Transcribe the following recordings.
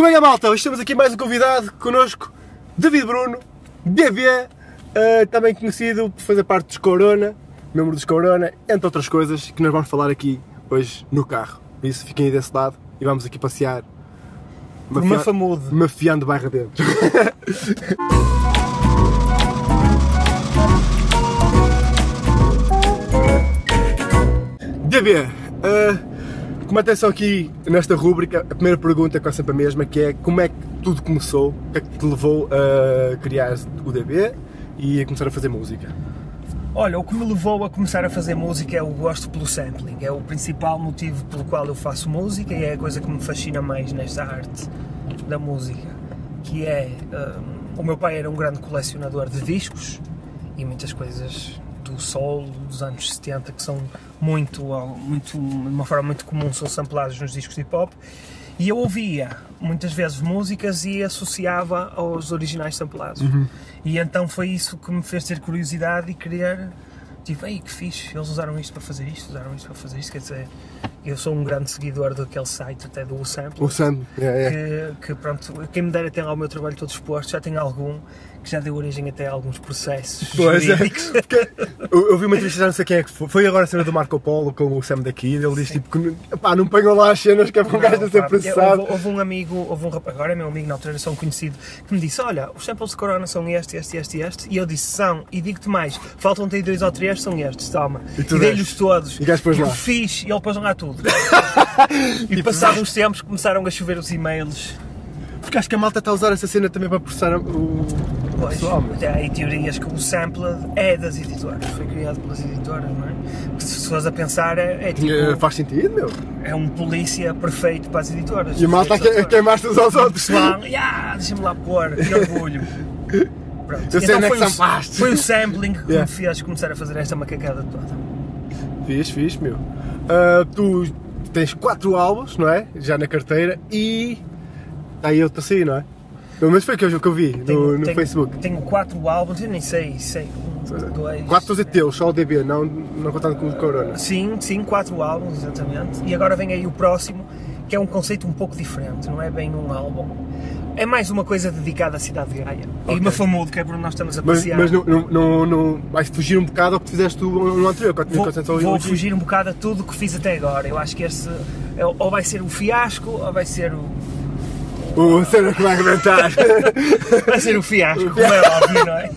Como é que é, malta? Hoje temos aqui mais um convidado connosco, David Bruno, DB, eh, também conhecido por fazer parte dos Corona, membro dos Corona, entre outras coisas que nós vamos falar aqui hoje no carro. Por isso, fiquem aí desse lado e vamos aqui passear. Por mafia- Mafamude. Mafiando barra dentro. DB, eh, atenção aqui nesta rúbrica, a primeira pergunta que é sempre a mesma, que é como é que tudo começou, o que é que te levou a criar o DB e a começar a fazer música? Olha, o que me levou a começar a fazer música é o gosto pelo sampling. É o principal motivo pelo qual eu faço música e é a coisa que me fascina mais nesta arte da música. Que é. hum, o meu pai era um grande colecionador de discos e muitas coisas do soul dos anos 70 que são muito, muito, de uma forma muito comum, são sampladas nos discos de hip hop. E eu ouvia muitas vezes músicas e associava aos originais samplados. E então foi isso que me fez ter curiosidade e querer, tipo, ei, que fixe, eles usaram isto para fazer isto, usaram isto para fazer isto. Quer dizer, eu sou um grande seguidor daquele site, até do Sample. O Sam, é, é. Que, que, pronto, quem me dera ter lá o meu trabalho todo exposto, já tem algum que já deu origem até a alguns processos Pois é. jurídicos. Porque eu, eu vi uma entrevista, já não sei quem é que foi. Foi agora a cena do Marco Polo com o Sam daqui. Ele diz tipo que pá, não ponham lá as cenas que é para um gajo a ser processado. Houve, houve um amigo, houve um rapaz, agora é meu amigo, na altura era só um conhecido, que me disse: Olha, os samples de Corona são este, este, este e este. E eu disse: São, e digo-te mais, faltam-te aí dois ou três, são estes, toma. E E, dei-lhes todos. E o gajo pôs eu lá. fiz e ele pôs lá tudo. Tipo, e passados uns tempos começaram a chover os e-mails. Porque acho que a malta está a usar essa cena também para processar o Pois, pessoal. até há aí teorias que o sample é das editoras, foi criado pelas editoras, não é? Porque se fores a pensar, é, é tipo. Eh, Faz sentido, meu. é um polícia perfeito para as editoras. E a malta a Os que- a autores. queimar-se uns aos outros. pessoal, yeah, deixa-me lá pôr, que orgulho. Pronto. Eu sei onde é foi, o, foi o sampling que Yeah. me fez começar a fazer esta macacada toda. Fiz, fiz, meu. Ah, tu tens quatro álbuns, não é? Já na carteira e. Aí outro assim, não é? Pelo menos foi aquele que eu vi no, no tenho- Facebook. Tenho quatro álbuns, eu nem sei, sei. Um, dois. Quatro todos é teus, só o DB, não, não contando com o Corona. Sim, sim, quatro álbuns, exatamente. E agora vem aí o próximo, que é um conceito um pouco diferente, não é bem um álbum. É mais uma coisa dedicada à cidade de Gaia. Ok. E Mafamudo, que é por onde nós estamos a Mas, passear. mas não, não, não, não- vais fugir um bocado ao que fizeste no anterior, tinha Vou, vou aqui. fugir um bocado a tudo o que fiz até agora. Eu acho que este é- ou vai ser o fiasco ou vai ser o, O cena que vai arrebentar. vai ser o fiasco, como é óbvio, não é?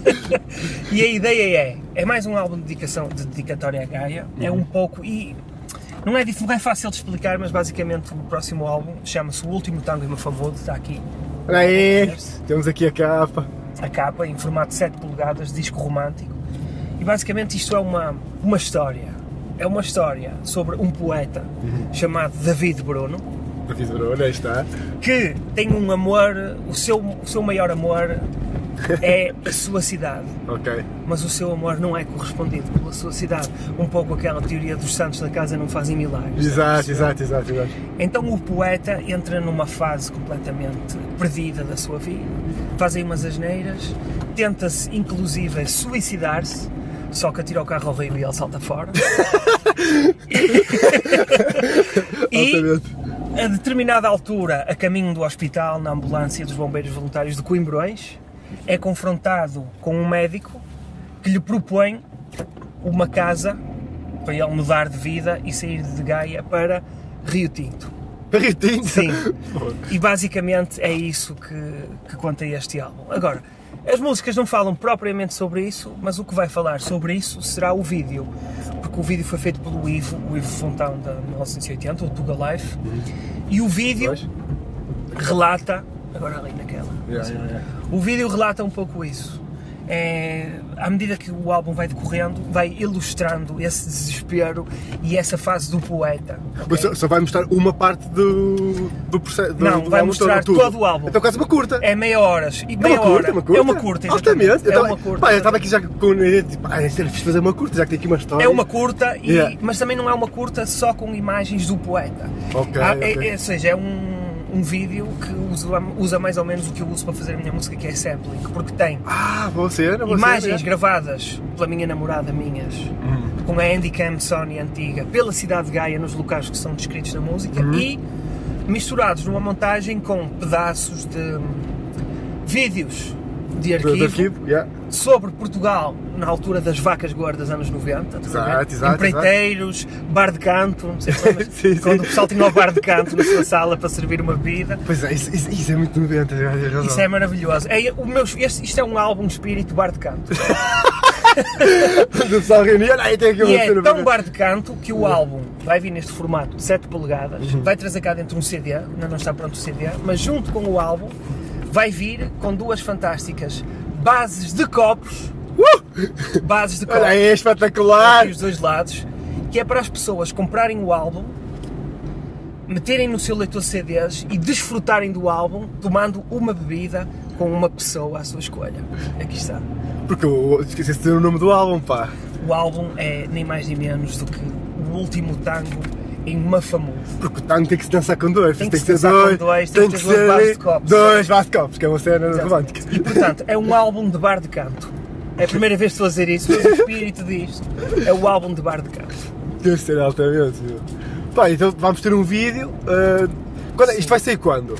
E a ideia é, é mais um álbum de dedicação, de dedicatória à Gaia, é Uhum. um pouco, e não é, não é fácil de explicar, mas basicamente o próximo álbum chama-se O Último Tango em Mafamudo, está aqui Olha aí, temos aqui a capa. a capa em formato de 7 polegadas, disco romântico, e basicamente isto é uma, uma história, é uma história sobre um poeta Uhum. chamado David Bruno, David está. que tem um amor, o seu, o seu maior amor é a sua cidade. Ok. mas o seu amor não é correspondido pela sua cidade. Um pouco aquela teoria dos santos da casa não fazem milagres. Exato, exato, exato, exato. Então o poeta entra numa fase completamente perdida da sua vida, faz aí umas asneiras, tenta-se inclusive suicidar-se, só que atira o carro ao rio e ele salta fora. e. a determinada altura, a caminho do hospital, na ambulância dos bombeiros voluntários de Coimbrões, é confrontado com um médico que lhe propõe uma casa para ele mudar de vida e sair de Gaia para Rio Tinto. Barritinho. Sim. E basicamente é isso que, que conta este álbum. Agora, as músicas não falam propriamente sobre isso, mas o que vai falar sobre isso será o vídeo. Porque o vídeo foi feito pelo Ivo, o Ivo Fontão da 1980, o Tuga Life. E o vídeo relata. Agora ali naquela. Yeah, yeah, yeah. O vídeo relata um pouco isso. É, à medida que o álbum vai decorrendo, vai ilustrando esse desespero e essa fase do poeta. ok? Mas só, só vai mostrar uma parte do, do processo. Não, do vai álbum mostrar tudo. todo o álbum. Então quase uma curta. É meia horas. E É meia uma curta, hora. uma curta. É uma curta, exatamente. É Eu uma curta. Pá, eu estava aqui já com de tipo, ah, fazer uma curta, já que tem aqui uma história. É uma curta, e- Yeah. mas também não é uma curta só com imagens do poeta. Ok, Há- ok. é- é- ou seja, é um, um vídeo que usa, usa mais ou menos o que eu uso para fazer a minha música, que é sampling, porque tem Ah, imagens gravadas pela minha namorada minhas, Hum. com a Handycam Sony antiga, pela cidade de Gaia, nos locais que são descritos na música, Uhum. e misturados numa montagem com pedaços de hum, vídeos de arquivo, do arquivo, yeah. sobre Portugal na altura das vacas gordas, anos 90. estás a ver? Exato, exato, Empreiteiros, bar de canto, não sei se Sim, sim. quando o pessoal tinha o bar de canto na sua sala para servir uma bebida. Pois é, isso, isso- é muito 90, tens razão. Isso é maravilhoso. É, o meu, este, isto é um álbum espírito bar de canto. O pessoal reunia, olha aí tem aqui uma E é tão bar de canto que o álbum vai vir neste formato de 7 polegadas, vai trazer cá dentro um CD, ainda não está pronto o CD, mas junto com o álbum vai vir com duas fantásticas bases de copos. Bases de copos. Olha aí, é espetacular! os dois lados, que é para as pessoas comprarem o álbum, meterem no seu leitor CDs e desfrutarem do álbum tomando uma bebida com uma pessoa à sua escolha. Aqui está. Porque eu esqueci de dizer o nome do álbum, pá. O álbum é nem mais nem menos do que o último tango em Mafamudo. Porque o tango tem que se dançar com dois, Tem tem, que que se ser dois, dois, tem que duas ser bases de copos. Dois bases de copos, que é uma cena Exato. romântica. E portanto, é um álbum de bar de canto. É a primeira vez que estou a dizer isso, mas o espírito disto é o álbum de bar de canto. Deve ser altamente. Pá, então vamos ter um vídeo. ah, quando é- isto vai sair quando?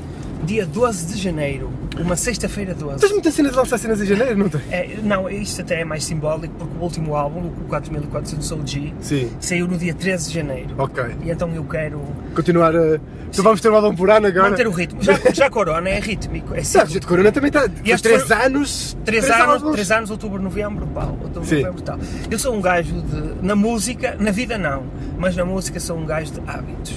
Dia 12 de janeiro, uma sexta-feira 12. Tens muitas cenas de lançar cenas em janeiro, não tens? É, não, isto até é mais simbólico porque o último álbum, o 4400 OG, Sim. saiu no dia 13 de janeiro. Ok. E então eu quero Continuar a. Então vamos ter um álbum por ano agora. manter o ritmo. Já, já Corona é rítmico, é Sabe, cíclico. de Corona também está. E este 3 foi- anos. Três anos, álbuns. três anos, outubro, novembro, pau, outubro, Sim. novembro, tal. Eu sou um gajo de. Na música, na vida não, mas na música sou um gajo de hábitos.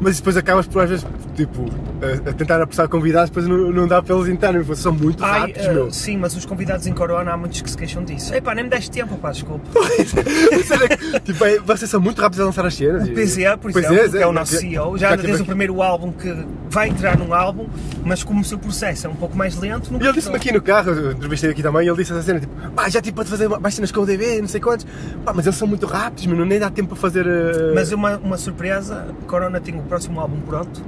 Mas depois acabas por às vezes, tipo, a, a tentar apressar convidados, depois não, não dá para eles entrarem, são muito Ai, rápidos, eh, meu. sim, mas os convidados em Corona há muitos que se queixam disso. Epá, nem me deste tempo, pá, desculpa. Tipo, é- vocês são muito rápidos a lançar as cenas. O PZA, por Pois exemplo, que é o é, nosso é, CEO, já anda desde o primeiro álbum que vai entrar num álbum, mas como o seu processo é um pouco mais lento, E ele disse-me aqui no carro, eu entrevistei aqui também, ele disse essa cena, tipo, pá, já tipo para fazer mais cenas com o DB, não sei quantos, pá, mas eles são muito rápidos, mano, nem dá tempo para fazer. eh, Mas uma, uma surpresa, Corona tem o próximo álbum pronto.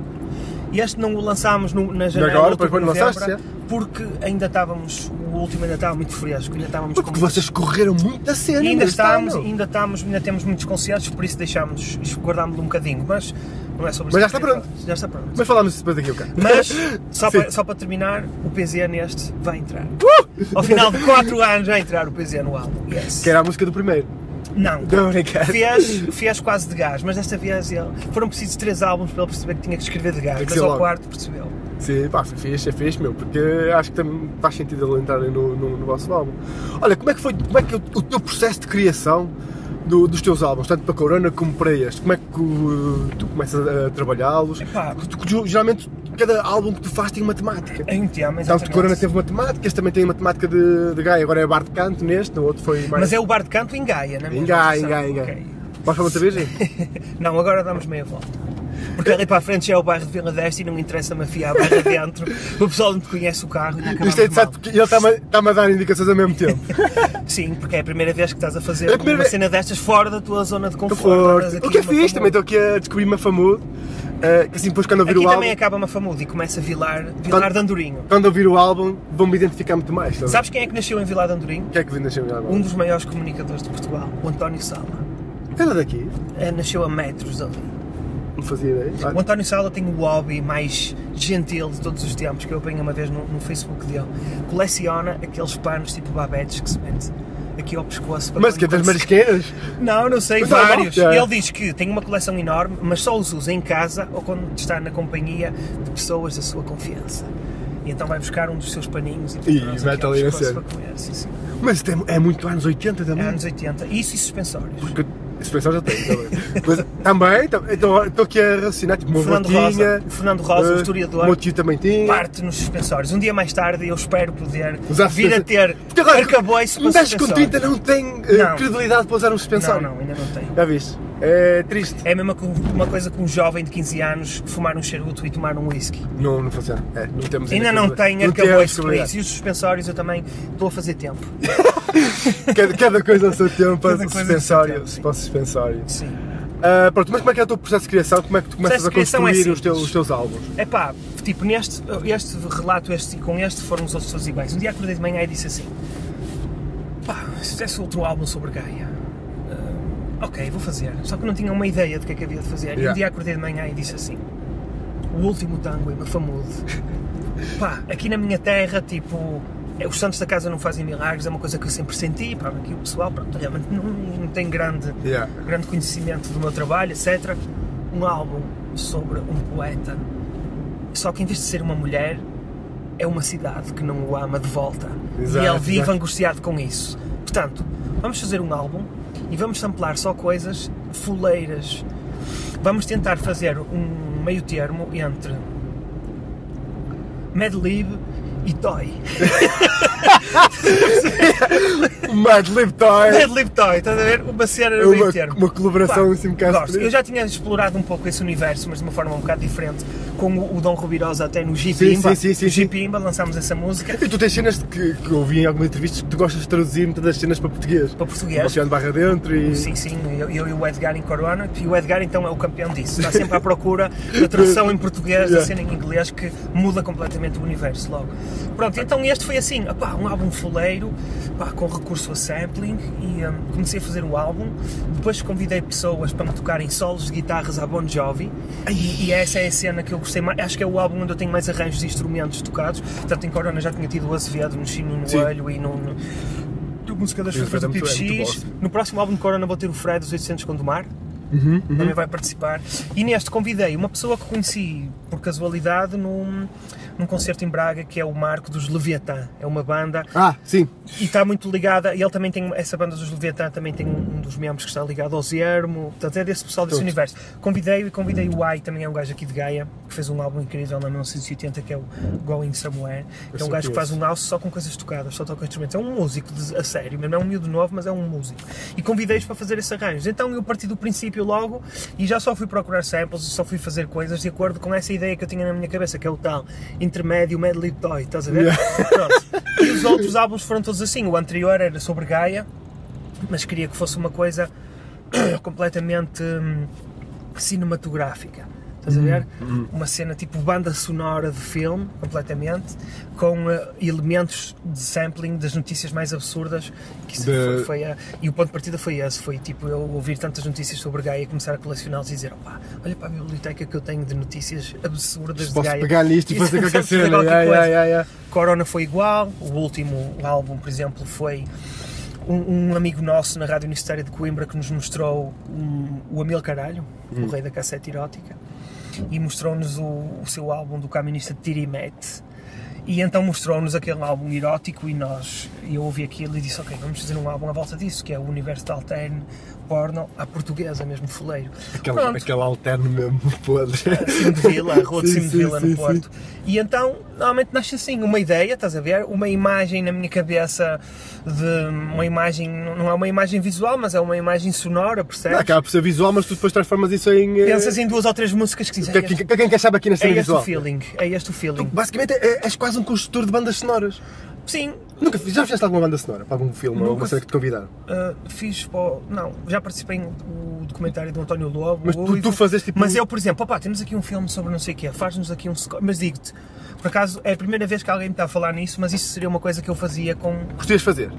E este não o lançámos no, na janela Agora, depois quando lançaste, porque ainda estávamos, o último ainda estava muito fresco, ainda estávamos Porque com vocês correram muita cena, E ainda meu, está, estamos, meu. ainda estamos, ainda temos muitos concertos, por isso deixámos, guardámos um bocadinho, mas não é sobre Mas já isso está pronto. Já está pronto. Mas falámos depois daqui a bocado. Mas, só para, só para terminar, o PZ neste vai entrar. Uh! Ao final de 4 anos vai entrar o PZ no álbum. Yes. Que era a música do primeiro. Não. Não, brincar. Fez, fez quase de gás, mas desta vez ele, foram precisos 3 álbuns para ele perceber que tinha que escrever de gás, mas ao logo. quarto percebeu. Sim, pá, foi fixe, é fixe, meu, porque acho que também faz sentido ele entrarem no, no, no vosso álbum. Olha, como é que foi, como é que o, o teu processo de criação do- dos teus álbuns, tanto para Corona como para este? Como é que uh, tu começas a trabalhá-los? Geralmente, cada álbum que tu fazes tem uma temática. Em um tema, Sabes que Corona teve uma temática, este também tem uma temática de, de Gaia, agora é bar de canto neste, no outro foi mais. Mas é o bar de canto em Gaia, não é? Em Gaia, em Gaia, em Gaia. Vais para outra vez? Não, agora damos meia volta. Porque ali para a frente já é o bairro de Vila Deste e não interessa-me afiar a barra dentro. O pessoal não te conhece o carro e Isto é certo porque ele está-me está a dar indicações ao mesmo tempo. Sim, porque é a primeira vez que estás a fazer É a primeira uma cena destas fora da tua zona de conforto. Aqui O que é fixe, famosa- também estou aqui a descobrir uma que assim depois quando ouvir Aqui o álbum. também acaba uma famuda e começa a Vilar, Vilar Quando- de Andorinho. Quando ouvir o álbum, vão-me identificar muito mais. Sabes? Sabes quem é que nasceu em Vilar de Andorinho? O que é que vem nascer o álbum? Um dos maiores comunicadores de Portugal, o António Sala. Era daqui? Eh, Nasceu a metros dali. Não fazia ideia. Ah, O António Sala tem o hobby mais gentil de todos os tempos que eu apanhei uma vez no, no Facebook dele. Coleciona aqueles panos tipo babetes que se mete aqui ao pescoço. para Mas que é das marisqueiras? Não, não sei, Mas vários. Ele diz que tem uma coleção enorme, mas só os usa em casa ou quando está na companhia de pessoas da sua confiança. E então vai buscar um dos seus paninhos e, E mete ali cena. sim. Mas é, é muito anos 80 também. É anos 80. Isso e suspensórios. Porque pessoal já tem também. Mas também, tam- então estou aqui a raciocinar, tipo, uma Fernando. Rosa, o Fernando Rosa, o eh, historiador. O meu tio também tinha. Parte nos suspensórios. Um dia mais tarde eu espero poder Usar vir a ter Porque agora, arcabouço um para gajo com suspensórios. 30 não tem eh, Não. credibilidade para usar um suspensório. Não, não, ainda não tem. Já viste? É triste. É a mesma uma coisa que um jovem de 15 anos fumar um charuto e tomar um whisky. Não, não funciona. É, não temos Ainda não tem arcabouço para isso. E os suspensórios eu também estou a fazer tempo. Cada, cada coisa ao seu tempo para o suspensório. para o suspensório. Sim. Ah, pronto, mas como é que é o teu processo de criação? Como é que tu começas a é construir os, simples. teus, os teus álbuns? É pá, tipo, neste este relato este, com este foram os outros todos iguais. Um dia acordei de manhã e disse assim: pá, se fizesse outro álbum sobre Gaia, ah, ok, vou fazer. Só que não tinha uma ideia do que é que havia de fazer. E Yeah. um dia acordei de manhã e disse assim: o último tango em Mafamude. Pá, aqui na minha terra, tipo, é, os santos da casa não fazem milagres, é uma coisa que eu sempre senti, pá, aqui o pessoal, pronto, realmente não, não tem grande, Yeah. grande conhecimento do meu trabalho, etc. Um álbum sobre um poeta, só que em vez de ser uma mulher, é uma cidade que não o ama de volta. Exato, e ele vive exato. angustiado com isso. Portanto, vamos fazer um álbum e vamos samplar só coisas fuleiras. Vamos tentar fazer um meio termo entre Mad Lib e Toy. Mad Lib Toy. Mad Lib Toy, estás a ver? Uma cena É no uma, uma colaboração Pá, assim um bocado. gosto. Eu já tinha explorado um pouco esse universo, mas de uma forma um bocado diferente, com o, Dom Rubirosa até no G-Pimba. Sim, sim, sim, sim, lançámos essa música E tu tens cenas que, que eu ouvi em algumas entrevistas que tu gostas de traduzir muitas das cenas para português. para português. Enfiando barra dentro e. Sim, sim, eu, eu e o Edgar em Corona, e o Edgar então é o campeão disso. Está sempre à procura da tradução em português, da Yeah. cena em inglês, que muda completamente o universo logo. Pronto, então este foi assim, opá, um álbum fuleiro, pá, com recurso a sampling, e hum, comecei a fazer o álbum. Depois convidei pessoas para me tocarem solos de guitarras à Bon Jovi, e, e essa é a cena que eu gostei mais. Acho que é o álbum onde eu tenho mais arranjos de instrumentos tocados. Tanto em Corona já tinha tido o Azevedo no Chino no. Olho e no. no música das frutas do muito X. No próximo álbum de Corona vou ter o Fred dos 800 Gondomar. Uhum, Também vai participar. E neste convidei uma pessoa que conheci por casualidade num, num concerto em Braga que é o Marco dos Leviatã. É uma banda Ah, sim. e está muito ligada. E ele também tem, essa banda dos Leviatã também tem um, um dos membros que está ligado ao Zermo. Portanto, é desse pessoal desse Todos. universo. Convidei-o e convidei o Ai, também é um gajo aqui de Gaia, que fez um álbum incrível na 1980 que é o Going Somewhere. É um gajo que que faz um house só com coisas tocadas, só toca instrumentos. É um músico de- a sério, mesmo é um miúdo novo, mas é um músico. E convidei-os para fazer esses arranjos. Então eu parti do princípio logo e já só fui procurar samples, só fui fazer coisas de acordo com essa ideia que eu tinha na minha cabeça, que é o tal intermédio Medley Toy, estás a ver? Pronto. E os outros álbuns foram todos assim. O anterior era sobre Gaia, mas queria que fosse uma coisa completamente hum, cinematográfica. Estás a ver? Uma cena tipo banda sonora de filme, completamente, com eh, elementos de sampling das notícias mais absurdas. Que De- foi, foi a- e o ponto de partida foi esse: foi tipo eu ouvir tantas notícias sobre Gaia e começar a colecioná-las e dizer: opá, olha para a biblioteca que eu tenho de notícias absurdas de Posso Gaia. pegar nisto e fazer qualquer cena. yeah, yeah, yeah. Corona foi igual, o último álbum, por exemplo, foi um, um amigo nosso na Rádio Universitária de Coimbra que nos mostrou um- o Amil Caralho, Hum. o rei da cassete erótica, e mostrou-nos o, o seu álbum do caminista Tirimete. E então mostrou-nos aquele álbum erótico e nós, eu ouvi aquilo e disse, ok, vamos fazer um álbum à volta disso, que é o universo de alterne, porno, à portuguesa mesmo, fuleiro. Aquele, Pronto. aquele alterno mesmo podre. Cimo de Vila, a rua de Sim, Cimo de sim, Vila sim, no sim. Porto. E então, normalmente nasce assim, uma ideia, estás a ver? Uma imagem na minha cabeça de uma imagem, não é uma imagem visual, mas é uma imagem sonora, percebes? Acaba por ser visual, mas tu depois transformas isso em. eh, Pensas em duas ou três músicas que dizem. que- É que- este, que- Quem quer saber aqui na é cena este o visual? feeling, é este o feeling. Basicamente é- és quase um construtor de bandas sonoras. Sim, Nunca fiz- já fizeste alguma banda sonora para algum filme ou alguma cena que te convidaram? uh, fiz para o- Não, já participei no documentário do António Lobo. Mas tu, tu fazes tipo. Mas eu, por exemplo, opá, temos aqui um filme sobre não sei o quê, faz-nos aqui um score. Mas digo-te, por acaso é a primeira vez que alguém me está a falar nisso, mas isso seria uma coisa que eu fazia com. Gostias de fazer?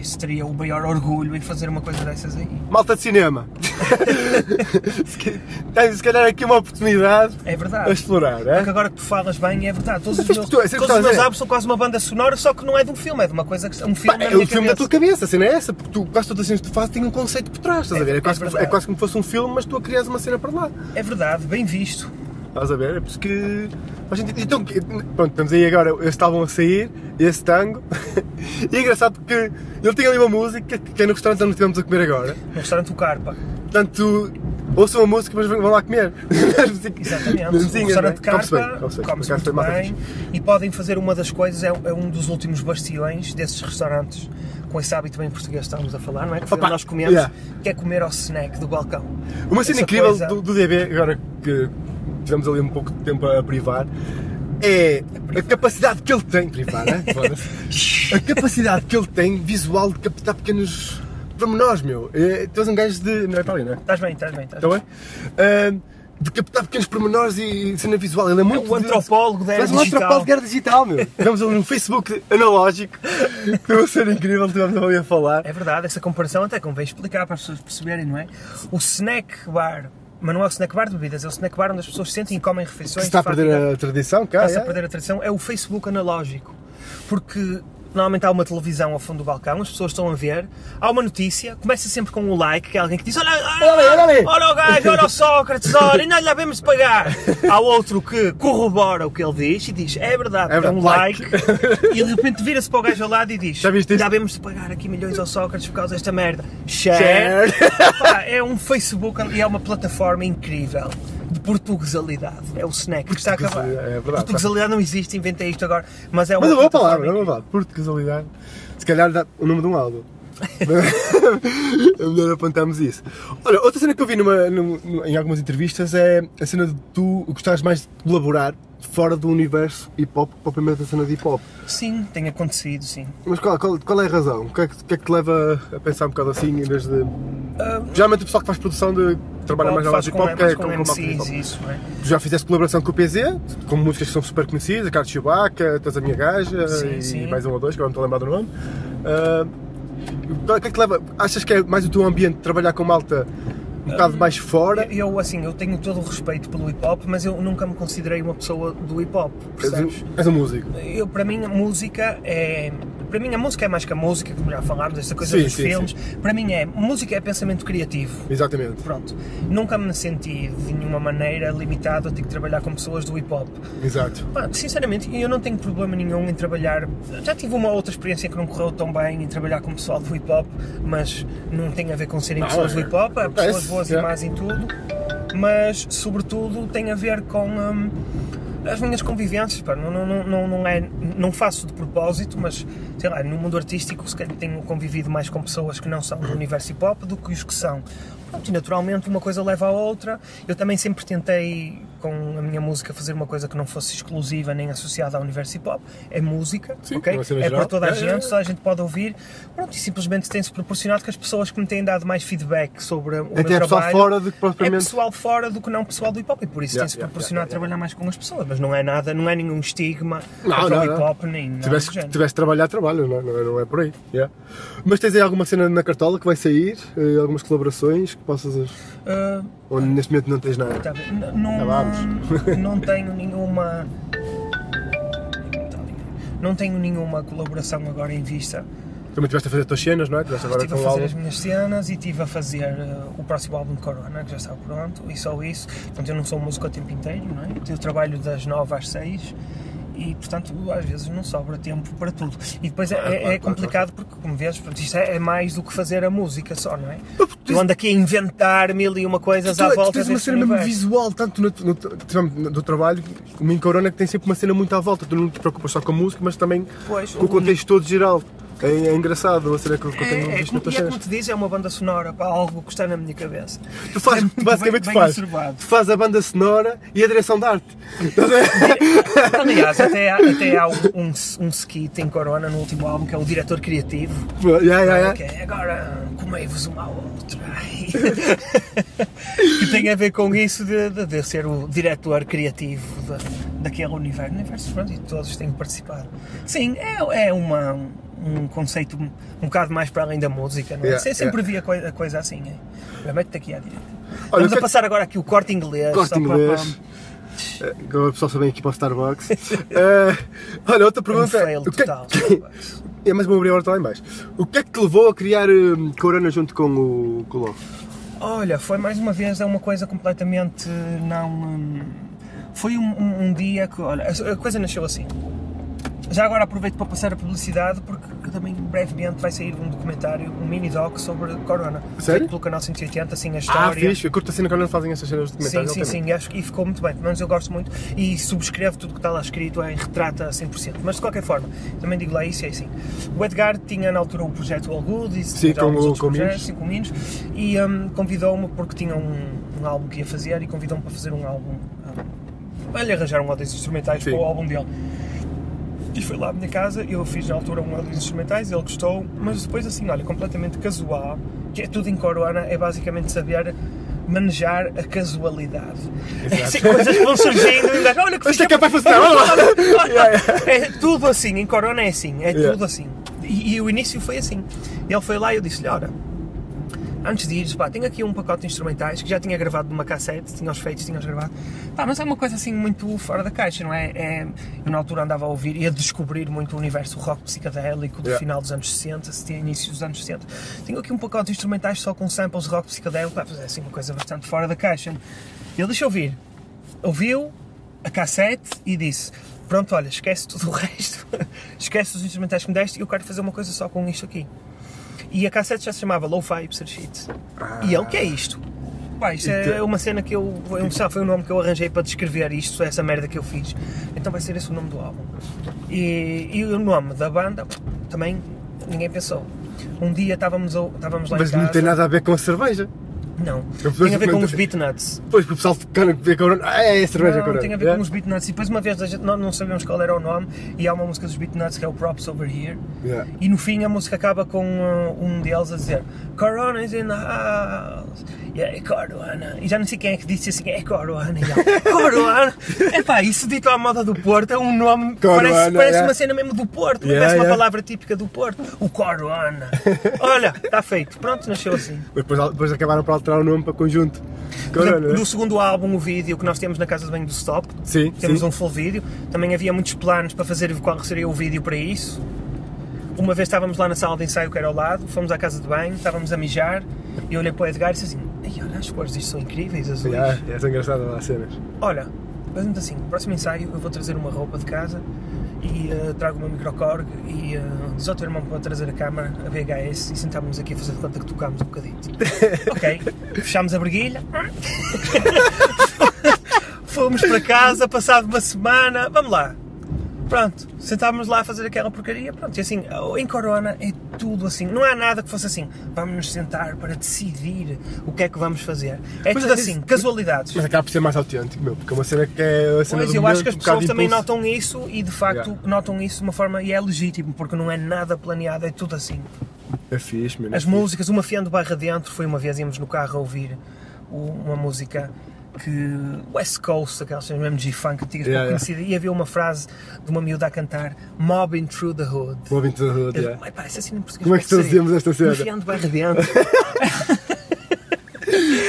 Isso teria o maior orgulho em fazer uma coisa dessas aí. Malta de cinema. Tens se calhar aqui uma oportunidade É a verdade. explorar, é? Porque agora que tu falas bem, é verdade. Todos os meus, tu- é todos os a meus álbuns são quase uma banda sonora, só que não é de um filme, é de uma coisa que. Um filme Pá, é minha filme da tua cabeça, a cena é essa, porque tu quase todas as cenas que tu fazes têm um conceito por trás, estás a ver? É, É- quase, é como- é quase como se fosse um filme, mas tu a crias uma cena para lá. É verdade, bem visto. Estás a ver? É por isso que. a gente- Então, pronto, estamos aí agora, eles estavam a sair, esse tango, e é engraçado porque ele tinha ali uma música que é no restaurante onde estivemos a comer agora. No restaurante O Carpa. Portanto, ouçam a música, mas vão lá comer. Exatamente. o Mesinhas, restaurante é? Carpa come-se muito bem e podem fazer uma das coisas, é, é um dos últimos bastiões desses restaurantes com esse hábito bem português que estávamos a falar, não é? Que Opa, nós comemos, yeah. que é comer ao snack do balcão. Uma cena Essa incrível coisa- do, do DB, agora que tivemos ali um pouco de tempo a privar, é a capacidade que ele tem, privar, né? Foda-se. a capacidade que ele tem visual de captar pequenos pormenores, meu. É, tu és um gajo de. Não é para ali, não é? Estás bem, estás bem, estás Está bem. bem? Ah, de captar pequenos pormenores e cena visual. Ele é muito. o antropólogo da era Faz um digital. antropólogo da era digital, meu. Tivemos ali um Facebook analógico, que vai ser incrível, tivemos ali a falar. É verdade, essa comparação até convém explicar para as pessoas perceberem, não é? O snack bar mas não é o snack bar de bebidas, é o snack bar onde as pessoas sentem e comem Que refeições. se está a perder a tradição, cá. está-se a é. perder a tradição, é o Facebook analógico. Porque normalmente há uma televisão ao fundo do balcão, as pessoas estão a ver, há uma notícia, começa sempre com um like, que é alguém que diz: Olha, Olha olha ali." olha o gajo, olha o Sócrates, olha, ainda lhe havemos de pagar. Há outro que corrobora o que ele diz e diz: É verdade, É é, um verdade, like. e de repente vira-se para o gajo ao lado e diz: Já viste isso? Ainda havemos de pagar aqui milhões ao Sócrates por causa desta merda. Share. Share. Pá, é um Facebook e é uma plataforma incrível portuguesalidade. É o snack que está a acabar. Portuguesalidade, é verdade. Portuguesalidade não existe, inventei isto agora. Mas é uma Mas é boa palavra, é uma palavra. Portuguesalidade. Se calhar dá o nome de um álbum. é melhor apontarmos isso. Olha, outra cena que eu vi numa, num- num- em algumas entrevistas é a cena de tu gostares mais de colaborar fora do universo hip hop, propriamente a cena de hip hop. Sim, tem acontecido, sim. Mas qual, qual, qual é a razão? O que é, que, que é que te leva a pensar um bocado assim em vez de. Ah, Geralmente o pessoal que faz produção de trabalha mais lado faz do hip com, hop que é com com, com malta de hip MCs hop. e isso, é? Tu já fizeste colaboração com o PZ, com músicas que são super conhecidas, a Carlos Chewbacca, Tens a Minha Gaja Sim, e sim. mais um ou dois, que agora não estou a lembrar do nome. Ah, o que é que te leva? Achas que é mais o teu ambiente trabalhar com malta um bocado mais fora? Eu, assim, eu tenho todo o respeito pelo hip hop, mas eu nunca me considerei uma pessoa do hip hop, És um, percebes? és um músico. Eu, para mim, música é. Para mim, a música é mais que a música, como já falámos, esta coisa Sim, dos sim, filmes. Para mim, é. Música é pensamento criativo. Exatamente. Pronto. Nunca me senti de nenhuma maneira limitado a ter que trabalhar com pessoas do hip hop. Exato. Pá, sinceramente, eu não tenho problema nenhum em trabalhar. Já tive uma outra experiência que não correu tão bem em trabalhar com pessoal do hip hop, mas não tem a ver com serem Não, pessoas do é- hip hop, há pessoas boas é. e más em tudo, mas sobretudo tem a ver com. hum, as minhas convivências, pá, não, não, não, não, é, não faço de propósito, mas sei lá, no mundo artístico se calhar tenho convivido mais com pessoas que não são do universo hip hop do que os que são. Pronto, e naturalmente uma coisa leva à outra. Eu também sempre tentei com a minha música fazer uma coisa que não fosse exclusiva nem associada ao universo hip hop. É música, Sim, ok? É geral. para toda a É, é, gente, é. toda a gente pode ouvir. Pronto, e simplesmente tem-se proporcionado que as pessoas que me têm dado mais feedback sobre o Até meu é pessoal trabalho fora do que é propriamente. pessoal fora do que não pessoal do hip hop e por isso Yeah, tem-se yeah, proporcionado yeah, trabalhar mais com as pessoas, mas não é nada, não é nenhum estigma Não, o hip não. hop nem nada Tivesse, género. tivesse de trabalhar, trabalho, não é, não é, é por aí. Mas tens aí alguma cena na cartola que vai sair? Eh, algumas colaborações que possas. Ah, Ou neste momento não tens nada? tá não, vamos. não tenho nenhuma não tenho nenhuma colaboração agora em vista. Também estiveste a fazer as tuas cenas, não é? Agora Estive a fazer álbum. as minhas cenas e estive a fazer eh, o próximo álbum de Corona, que já está pronto, e só isso. Portanto, eu não sou músico o tempo inteiro, não é? Eu trabalho das 9 às 6 e, portanto, às vezes não sobra tempo para tudo. E depois é, é- é complicado porque, como vês, portanto, isto é, é mais do que fazer a música só, não é? Tu- ando aqui a inventar mil e uma coisas Tu, à tu volta tens uma cena mesmo visual, tanto no, no, no- do trabalho como em Corona, que tem sempre uma cena muito à volta. Tu não te preocupas só com a música, mas também Pois, com o contexto todo geral. É, é engraçado a cena que eu, tenho É, é, visto tuas e é como te diz, é uma banda sonora para algo que está na minha cabeça. Tu fazes, muito basicamente bem- tu fazes, tu fazes a banda sonora e a direção de arte. Aliás, até há, até há um, um, um skit em Corona no último álbum que é o diretor criativo. Yeah, yeah, yeah. Que é, agora comei-vos uma à outra. que tem a ver com isso de, de, de ser o diretor criativo de- daquele universo. universo pronto, e todos têm que participar. Sim, é, é uma, um conceito um, um bocado mais para além da música, não é? Yeah, sempre vi a coi- a coisa, assim. É. Mete-te aqui à direita. Olha, Vamos que a é- passar agora aqui o corte inglês. Corte para- inglês. Eh, Agora o pessoal vem aqui para o Starbucks. Eh, olha, outra para- Um pergunta. fail o que é, total. é mais uma abrir agora lá em baixo. O que é que te levou a criar eh, Corona junto com o, com o? Olha, foi mais uma vez é uma coisa completamente não. hum, foi um, um- um dia que. Olha, a coisa nasceu assim. Já agora aproveito para passar a publicidade porque também brevemente vai sair um documentário, um mini doc sobre Corona. Sério? Feito pelo canal 180, assim a Ah, história. fixe. Eu curto assim quando fazem estas cenas de Sim, documentários. sim, altamente. sim, acho que e ficou muito bem, pelo menos eu gosto muito e subscrevo tudo o que está lá escrito, é, retrata a 100%. Mas de qualquer forma, também digo lá isso, é assim. O Edgar tinha na altura o projeto All Good e Sim, com o- com projetos, sim, com Minos, e hum, convidou-me porque tinha um, um álbum que ia fazer e convidou-me para fazer um álbum. hum, para lhe arranjar um áudios instrumentais Sim. para o álbum dele. E foi lá à minha casa, eu fiz na altura um áudios instrumentais, ele gostou, mas depois assim, olha, completamente casual, que é tudo em Corona, é basicamente saber manejar a casualidade. Assim, coisas que vão surgindo e olha que Isto é é para fazer, olha olha, É tudo assim, em Corona é assim, é Yeah. tudo assim. E, e o início foi assim. Ele foi lá e eu disse-lhe, ora, antes de ires, pá, tenho aqui um pacote de instrumentais que já tinha gravado numa cassete, tinha os feitos, tinha os gravado. Pá, mas é uma coisa assim muito fora da caixa, não é? é eu na altura andava a ouvir e a descobrir muito o universo rock psicadélico do Yeah. final dos anos 60, se tinha início dos anos 60. Tenho aqui um pacote de instrumentais só com samples de rock psicadélico, pá, é assim uma coisa bastante fora da caixa. Ele deixa ouvir. Ouviu a cassete e disse: Pronto, olha, esquece tudo o resto, esquece os instrumentais que me deste e eu quero fazer uma coisa só com isto aqui. E a cassete já se chamava Lo-Fi Episode Sheet. E ele, o que é isto? Pá, isto é Então- uma cena que eu. Foi um, foi um nome que eu arranjei para descrever isto, essa merda que eu fiz. Então vai ser esse o nome do álbum. E, e o nome da banda também ninguém pensou. Um dia estávamos, estávamos lá Mas em casa. não tem nada a ver com a cerveja. Não. Tem a ver com os beatnuts. Pois, porque o pessoal vê corona. Ah, é, é cerveja Não, corona. tem a ver com os beatnuts. E depois uma vez gente- nós não sabemos qual era o nome e há uma música dos beatnuts que é o Props Over Here. Yeah. E no fim a música acaba com uh, um deles a dizer Corona is in the house. Yeah, é Corona. E já não sei quem é que disse assim, é Corona. E Corona. Epá, isso dito à moda do Porto é um nome. Corona, parece parece yeah. uma cena mesmo do Porto. Parece uma palavra típica do Porto. O Corona. Olha, está feito. Pronto, nasceu assim. Depois, depois acabaram por alterar o nome para conjunto. Corona, do segundo álbum, o vídeo que nós temos na casa de banho do Stop, Sim, temos sim. um full vídeo. Também havia muitos planos para fazer qual seria o vídeo para isso. Uma vez estávamos lá na sala de ensaio que era ao lado, fomos à casa de banho, estávamos a mijar e eu olhei para o Edgar e disse assim: Ei, olha, as cores disto são incríveis, azuis. Yeah, é, são engraçadas lá as cenas. Olha, fazendo assim, no próximo ensaio eu vou trazer uma roupa de casa e eh, trago o meu microcorg e uh, diz ao teu irmão para trazer a câmara, a VHS e sentámos aqui a fazer de conta que tocámos um bocadito. ok, fechámos a briguilha. Fomos para casa, passado uma semana, vamos lá. Pronto, sentámos lá a fazer aquela porcaria, pronto, e assim, em Corona é tudo assim, não há nada que fosse assim, vamos nos sentar para decidir o que é que vamos fazer. É Mas tudo é assim, casualidades. Mas acaba por ser mais autêntico, meu, porque é uma cena que é a cena Pois, eu acho que as um pessoas também notam isso e de facto Yeah. notam isso de uma forma e é legítimo, porque não é nada planeado, é tudo assim. É fixe, mano. é As fixe. músicas, uma fiando barra dentro, foi uma vez íamos no carro a ouvir uma música que West Coast, aquelas cenas mesmo G-Funk antigas, Yeah, pouco conhecida, e havia uma frase de uma miúda a cantar Mobbing Through the Hood. Moving to the hood, Eu, yeah. "Ai, parece assim em português. Como é que seria? traduzimos esta cena? Enfiando barra dentro.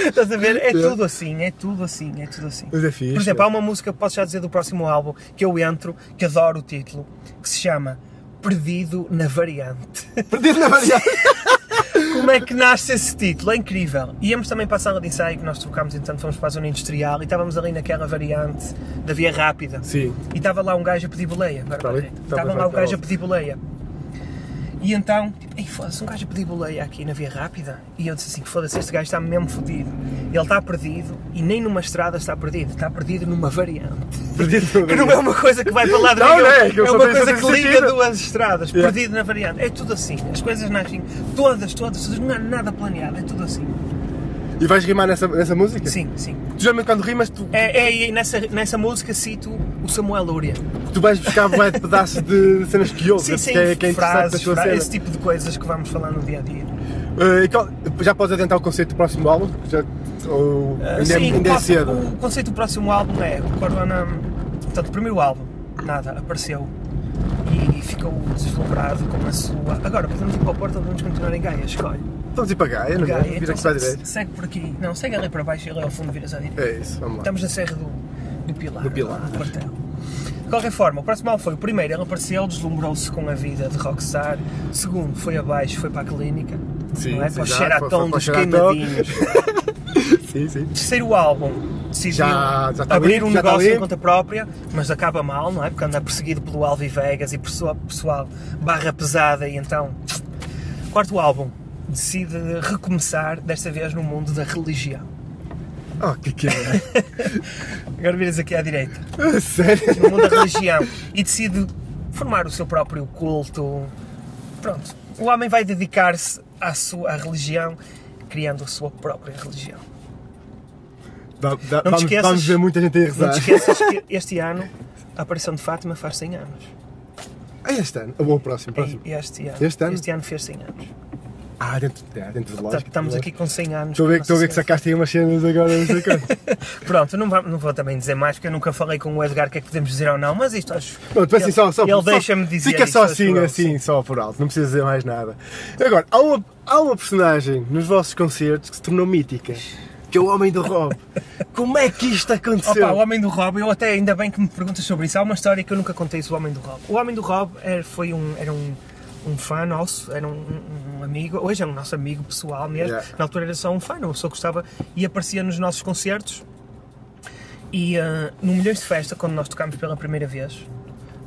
Estás a ver? É Yeah. tudo assim, é tudo assim, é tudo assim. Mas é fixe. Por exemplo, há uma música que posso já dizer do próximo álbum que eu entro, que adoro o título, que se chama Perdido na Variante. Perdido na variante. Como é que nasce esse título? É incrível. Íamos também para a sala de ensaio que nós trocámos, então fomos para a zona industrial e estávamos ali naquela variante da via rápida. Sim. E estava lá um gajo a pedir boleia. Agora, peraí. Está Estava lá o está gajo a pedir boleia. E então, ei, foda-se, um gajo a pedir boleia aqui na via rápida. E eu disse assim: foda-se, este gajo está mesmo fodido. Ele está perdido e nem numa estrada está perdido, está perdido numa variante. Perdido na Que não é uma coisa que vai para lá de Não, não é, é uma coisa que liga sentido. duas estradas, Yeah. perdido na variante. É tudo assim. As coisas nascem todas, todas, todas. Não há nada planeado, é tudo assim. E vais rimar nessa, nessa música? Sim, sim. Tu geralmente quando rimas, tu, É, é, e nessa, nessa música cito Samuel Lúria. tu vais buscar bué de pedaços de cenas que ouves, Sim, sim, que é, que é frases, fra- esse tipo de coisas que vamos falar no dia a dia. E qual- já podes adiantar o conceito do próximo álbum? Já, ou Ah, ainda, é, sim, ainda é posso- cedo? O conceito do próximo álbum é o Corona. Portanto, o primeiro álbum, nada, apareceu e ficou deslumbrado com a sua. Agora, podemos ir para o Porto ou vamos continuar em Gaia? Escolhe. Vamos ir para Gaia, não é? Gaia, Vira então para a segue, direita. segue por aqui. Não, segue ali para baixo e ali ao fundo viras à direita. É isso, vamos lá. Estamos na Serra do, do Pilar. Do Pilar. do quartel. De qualquer forma, o próximo álbum foi o primeiro, ele apareceu, deslumbrou-se com a vida de rockstar. Segundo, foi abaixo, foi para a clínica. Sim, não é? para o já, Sheraton foi- foi para o dos queimadinhos. Sim, sim. terceiro álbum decidiu Já- já está abrir limpo, um está negócio em conta própria, mas acaba mal, não é? Porque anda perseguido pelo Alvi Vegas e pessoa, pessoal barra pesada e então. Quarto álbum decide recomeçar, desta vez no mundo da religião. Oh, que que é? Agora viras aqui à direita. Sério? no mundo da religião e decide formar o seu próprio culto. Pronto, o homem vai dedicar-se à sua à religião, criando a sua própria religião. Dá- dá- te vamos, esqueças- vamos ver muita gente a Não rezar. te esqueças que este ano a aparição de Fátima faz 100 anos. Ah, este ano? Ou o próximo, próximo. E Este ano, Este ano? fez 100 anos. Ah, dentro, é, dentro de Tá- lógico. Estamos aqui com 100 anos. Estou a ver, estou a ver que sacaste aí umas cenas agora, não sei quanto. Pronto, não, va- não vou também dizer mais, porque eu nunca falei com o Edgar o que é que podemos dizer ou não, mas isto acho. Pronto, assim, ele, só, só, ele deixa-me dizer. Fica só assim, assim, só por alto, não precisa dizer mais nada. Agora, há uma, há uma personagem nos vossos concertos que se tornou mítica, que é o Homem do Rob. Como é que isto aconteceu? Opa, o Homem do Rob, eu até ainda bem que me perguntas sobre isso. Há uma história que eu nunca contei sobre o Homem do Rob. O Homem do Rob era, foi um, era um, um fã nosso, era um, um- um amigo, hoje é um nosso amigo pessoal mesmo. Yeah. Na altura era só um fã, uma pessoa que gostava e aparecia nos nossos concertos. E ah, no Milhões de Festa, quando nós tocámos pela primeira vez,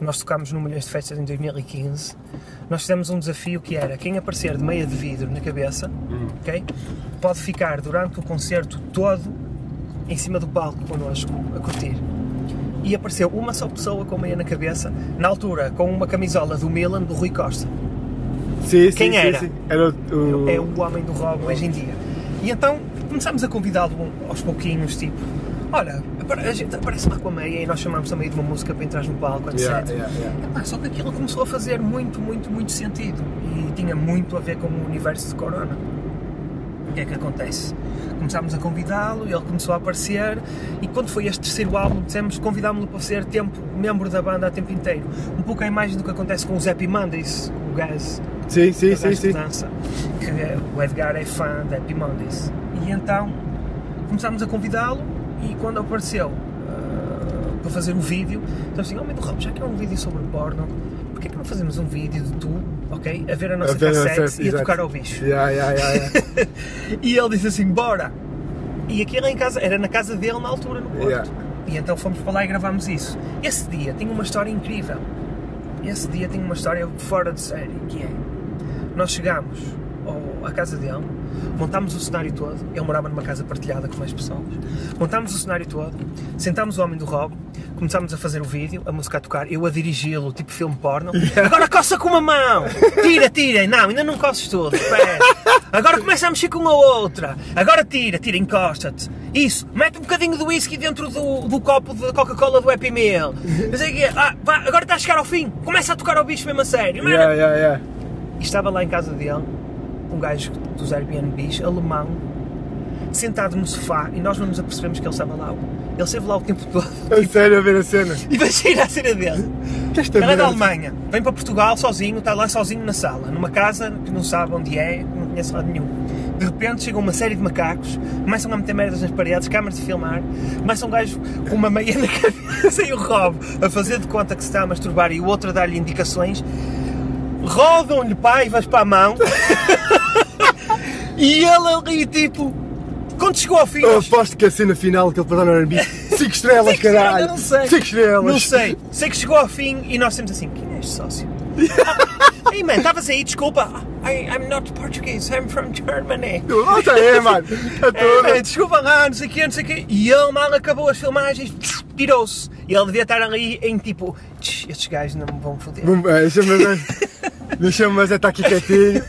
nós tocámos no Milhões de Festas em 2015, nós fizemos um desafio que era quem aparecer de meia de vidro na cabeça, ok? Pode ficar durante o concerto todo em cima do palco connosco a curtir. E apareceu uma só pessoa com meia na cabeça, na altura com uma camisola do Milan, do Rui Costa. Sim, sim, Quem sim, era? sim. Era o... É o homem do rock hoje em dia. E então começámos a convidá-lo aos pouquinhos, tipo, olha, apare- a gente aparece lá com a meia e nós chamámos também de uma música para entrar no palco, etc. Yeah, yeah, yeah. Epá, só que aquilo começou a fazer muito, muito, muito sentido e tinha muito a ver com o universo de Corona. O que é que acontece? Começámos a convidá-lo, ele começou a aparecer e quando foi este terceiro álbum, dissemos, convidámos-lo para ser tempo, membro da banda a tempo inteiro. Um pouco a imagem do que acontece com o Happy Mondays, o gajo Sim, sim, sim, sim. dança, que é- o Edgar é fã da Happy Mondays. E então começámos a convidá-lo e quando apareceu ah, para fazer um vídeo, então assim, homem do Rob, já que é um vídeo sobre porno, porquê que não fazemos um vídeo de tu, ok, a ver a nossa A ver a cassete e a exato. tocar ao bicho? Yeah, yeah, yeah. E ele disse assim, bora! E aquilo em casa, era na casa dele na altura, no Porto. E então fomos para lá e gravámos isso. Esse dia tinha uma história incrível. Esse dia tinha uma história fora de série, que é... Nós chegámos ao- à casa dele, montámos o cenário todo, ele morava numa casa partilhada com mais pessoas, montámos o cenário todo, sentámos o homem do Rob, começámos a fazer o vídeo, a música a tocar, eu a dirigi-lo, tipo filme porno, agora coça com uma mão, tira, tira, não, ainda não coces tudo, espera, agora começa a mexer com a outra, agora tira, tira, encosta-te, isso, mete um bocadinho do whisky dentro do, do copo de Coca-Cola do Happy Meal, quê, ah, agora está a chegar ao fim, começa a tocar ao bicho mesmo a sério? Yeah, yeah, yeah. E estava lá em casa dele, um gajo dos Airbnbs, alemão, sentado no sofá, e nós não nos apercebemos que ele estava lá. Ele esteve lá o tempo todo. A sério a ver a cena. Imagina a cena dele. Que esta Ele é da Alemanha, vem para Portugal sozinho, está lá sozinho na sala, numa casa que não sabe onde é, não conhece lado nenhum. De repente chega uma série de macacos, começam a meter merdas nas paredes, câmaras de filmar, começa um gajo com uma meia na cabeça e o Rob a fazer de conta que se está a masturbar e o outro a dar-lhe indicações. Rodam-lhe paivas para a mão e ele ali tipo. Quando chegou ao fim, Eu aposto que a cena final que ele perdeu no R&B 5 estrelas, Cinco estrelas, caralho! não sei. 5 estrelas! Não sei. Sei que chegou ao fim e nós temos assim, quem é este sócio? Ei, man, estavas aí, desculpa. I, I'm not Portuguese, I'm from Germany. Tá aí, mano! É, toda! man, desculpa lá, não sei o quê, não sei o quê. E ele mal acabou as filmagens, tirou-se. E ele devia estar ali em tipo, "Tch, estes gajos não me vão foder. É, Deixa-me ver. Deixa-me mas é estar aqui quietinho.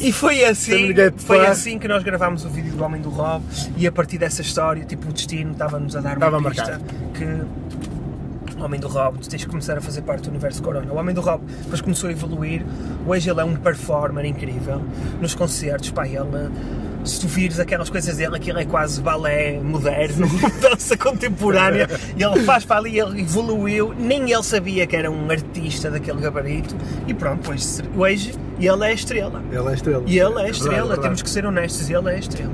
E foi assim, foi assim que nós gravámos o vídeo do Homem do Rob e a partir dessa história, tipo, o destino estava-nos a dar Estava uma pista marcado. que o Homem do Rob, tu tens que começar a fazer parte do universo Corona. O Homem do Rob depois começou a evoluir, hoje ele é um performer incrível, nos concertos, pá, ele... Se tu vires aquelas coisas dele, aquilo é quase balé moderno, dança contemporânea, e ele faz para ali, ele evoluiu, nem ele sabia que era um artista daquele gabarito, e pronto, hoje, hoje ele é a estrela. Ele é estrela. E ele é Verdade, estrela, verdade. temos que ser honestos, ele é a estrela.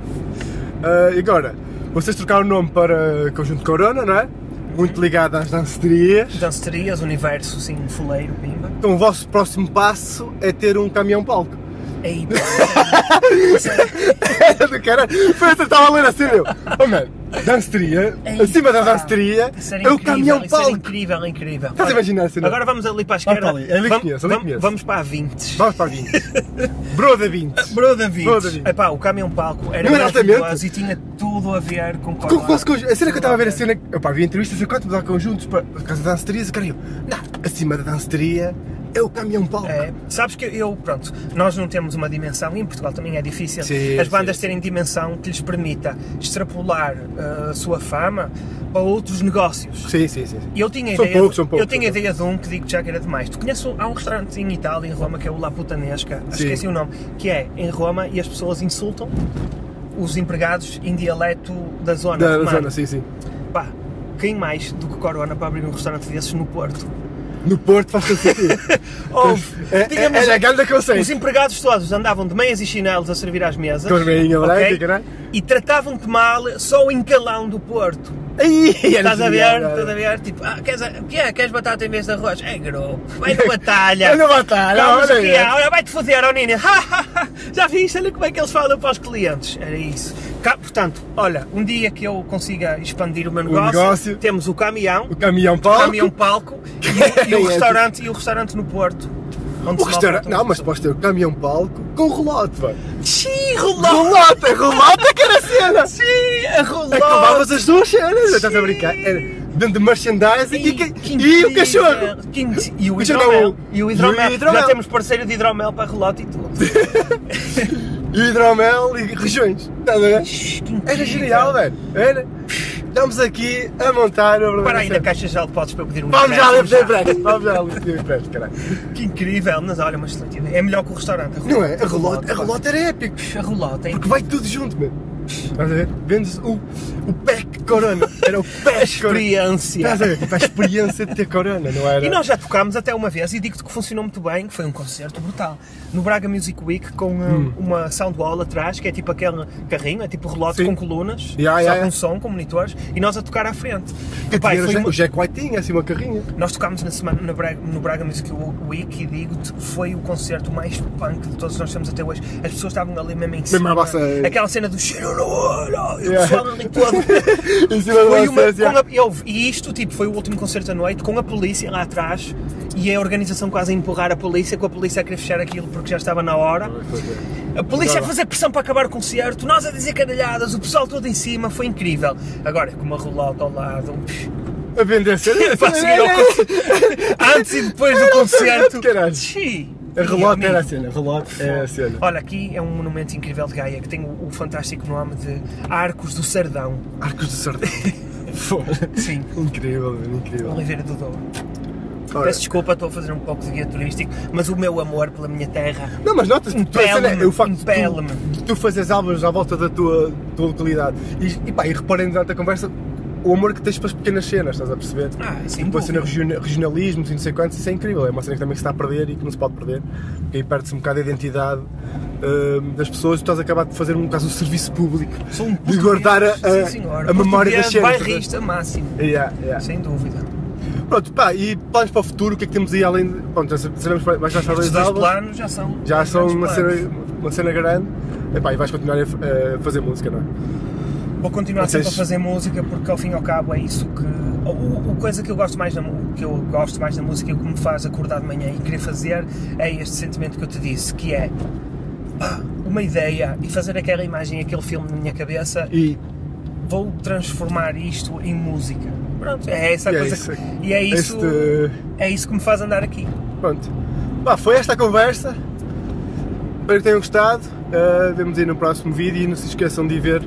E agora, vocês trocaram o nome para Conjunto Corona, não é? Muito ligado às danceterias. Dancerias, universo, assim, fuleiro, pimba. Então o vosso próximo passo é ter um caminhão-palco. Ei, pá, isso é- do caralho. Foi estava a ler assim, meu. Oh, mano, danceteria, Ei, acima da isso era é o era caminhão-palco. incrível, incrível. Estás a imaginar assim? Agora vamos ali para a esquerda. para ali, ali vamos, conheço, ali vamos- conheço. vamos para a 20. Vamos para a 20. Broda 20. Broda 20. Broda 20. Epá, o caminhão palco era maravilhoso e tinha tudo a ver com Com o vosso conjunto. A cena que eu estava a ver a cena. Opa, vi entrevistas a quanto mudar conjuntos para a casa da danceteria. Cara, eu, não, acima da danceteria É o caminhão palco. É, sabes que eu, pronto, nós não temos uma dimensão, e em Portugal também é difícil, Sim, as bandas sim, terem dimensão que lhes permita extrapolar uh, a sua fama para outros negócios. Sim, sim, sim. E eu tinha São ideia, poucos, são poucos, eu tinha ideia de um que digo já que era demais. Tu conheces, um- há um restaurante em Itália, em Roma, que é o La Putanesca, que Sim. esqueci o nome, que é em Roma e as pessoas insultam os empregados em dialeto da zona. Da, da zona, sim, sim. Pá, quem mais do que Corona para abrir um restaurante desses no Porto? No Porto faz todo sentido. Houve, é, digamos, é, é, é grande conceito. os empregados todos andavam de meias e chinelos a servir às mesas. Com as meinhas ok? brancas, caralho. E tratavam-te mal só o encalão do Porto. Ai, era Estás a ver? genial, Estás a ver? Tipo, ah, queres, o que é? Queres batata em vez de arroz? É grupo. Vai na batalha. Vai na batalha, olha aí. ah, olha, vai-te foder, ó Nina. Já viste? Olha como é que eles falam para os clientes. Era isso. Cá, portanto, olha, um dia que eu consiga expandir o meu negócio, negócio. temos o caminhão, O caminhão o palco. caminhão palco e, o- e o É, restaurante e o restaurante no Porto. onde O restaurante. Não, as mas podes ter o caminhão palco com rolote, velho. Sim, rolou! Rolote, rolote que era a cena! Sim, a! É que levavas as duas cenas, estás a brincar? Era dentro de merchandising e, que- e o cachorro! E o Isso não, hidromel. o- E o hidromel. e o hidromel. Já temos parceiro de hidromel para relote e tudo. E hidromel e regiões. Estás a ver? Era genial, velho. Era. Estamos aqui a montar o Para aí na caixa já de podes para pedir um Vamos já ali pedir empréstimo. Vamos já ali pedir empréstimo, caralho. Que incrível, mas olha, uma excelente ideia. É melhor que o restaurante. a Não é? A relote, a relote era épico. A relote, hein? Porque vai tudo junto, mano. Estás a ver? Vendes o, o pack Corona. Era o A pack Corona. experiência. Estás a ver? Tipo, a experiência de ter Corona, não era? E nós já tocámos até uma vez e digo-te que funcionou muito bem, que foi um concerto brutal. No Braga Music Week com um, uma soundwall atrás, que é tipo aquele carrinho, é tipo relote Sim. com colunas, Ya, só com ya. som, com monitores, e nós a tocar à frente. Que Pai, foi o uma- Jack- O Jack White tinha assim uma carrinha. Nós tocámos na semana no Braga, no Braga Music Week e digo-te, foi o concerto mais punk de todos nós temos até hoje. As pessoas estavam ali mesmo em cima. à vossa- Aquela cena do cheiro e Yeah. pessoal ali todo. Foi uma, a- eu- e isto tipo, foi o último concerto da noite, com a polícia lá atrás e a organização quase a empurrar a polícia, com a polícia a querer fechar aquilo porque já estava na hora. A polícia a fazer pressão para acabar o concerto, nós a dizer caralhadas, o pessoal todo em cima, foi incrível. Agora, com uma rolota ao lado, A vender con- antes e depois do concerto. Caralho. A relote Amigo. era a cena. Relote é a cena. Olha, aqui é um monumento incrível de Gaia que tem o, o fantástico nome de Arcos do Sardão. Arcos do Sardão. Sim, Incrível, incrível. Oliveira do Douro. Ora, Peço desculpa, estou a fazer um pouco de guia turístico, mas o meu amor pela minha terra Não, mas notas, tu- a cena é impele-me, o facto de impele-me. tu, de tu fazes álbuns à volta da tua, tua localidade e, e pá, e reparem durante a conversa o amor que tens pelas pequenas cenas, estás a perceber? Ah, sem Tipo a cena regionalismo não sei quantos, isso é incrível, é uma cena que também se está a perder e que não se pode perder, porque aí perde-se um bocado a identidade hum, das pessoas, tu estás a acabar de fazer um caso de serviço público, Sou um de guardar a, a- sim, a memória das cenas. bairrista máximo, Yeah, yeah. sem dúvida. Pronto, pá, e planos para o futuro, o que é que temos aí além de. Pronto, já sabemos mais já Estes dois dois álbuns, planos já são já são uma planos. cena, uma cena grande, e, pá, e vais continuar a, a fazer música, não é? Vou continuar Vocês- sempre a fazer música porque ao fim e ao cabo é isso que. O, o coisa que eu gosto mais da que eu gosto mais da música e o que me faz acordar de manhã e querer fazer é este sentimento que eu te disse, que é pá, uma ideia e fazer aquela imagem, aquele filme na minha cabeça, E vou transformar isto em música. Pronto, é essa a E é coisa isso. que, e é isso, este. é isso que me faz andar aqui. Pronto. Pá, foi esta a conversa. Espero que tenham gostado. Uh, vemos aí no próximo vídeo e não se esqueçam de ver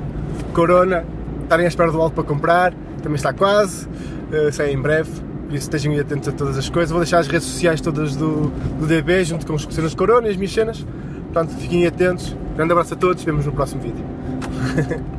Corona. Estarem à espera do algo para comprar. Também está quase. Uh, sai em breve. Por isso estejam atentos a todas as coisas. Vou deixar as redes sociais todas do, do DB junto com as cenas Corona e as minhas cenas. Portanto, fiquem atentos. Grande abraço a todos. Vemos no próximo vídeo.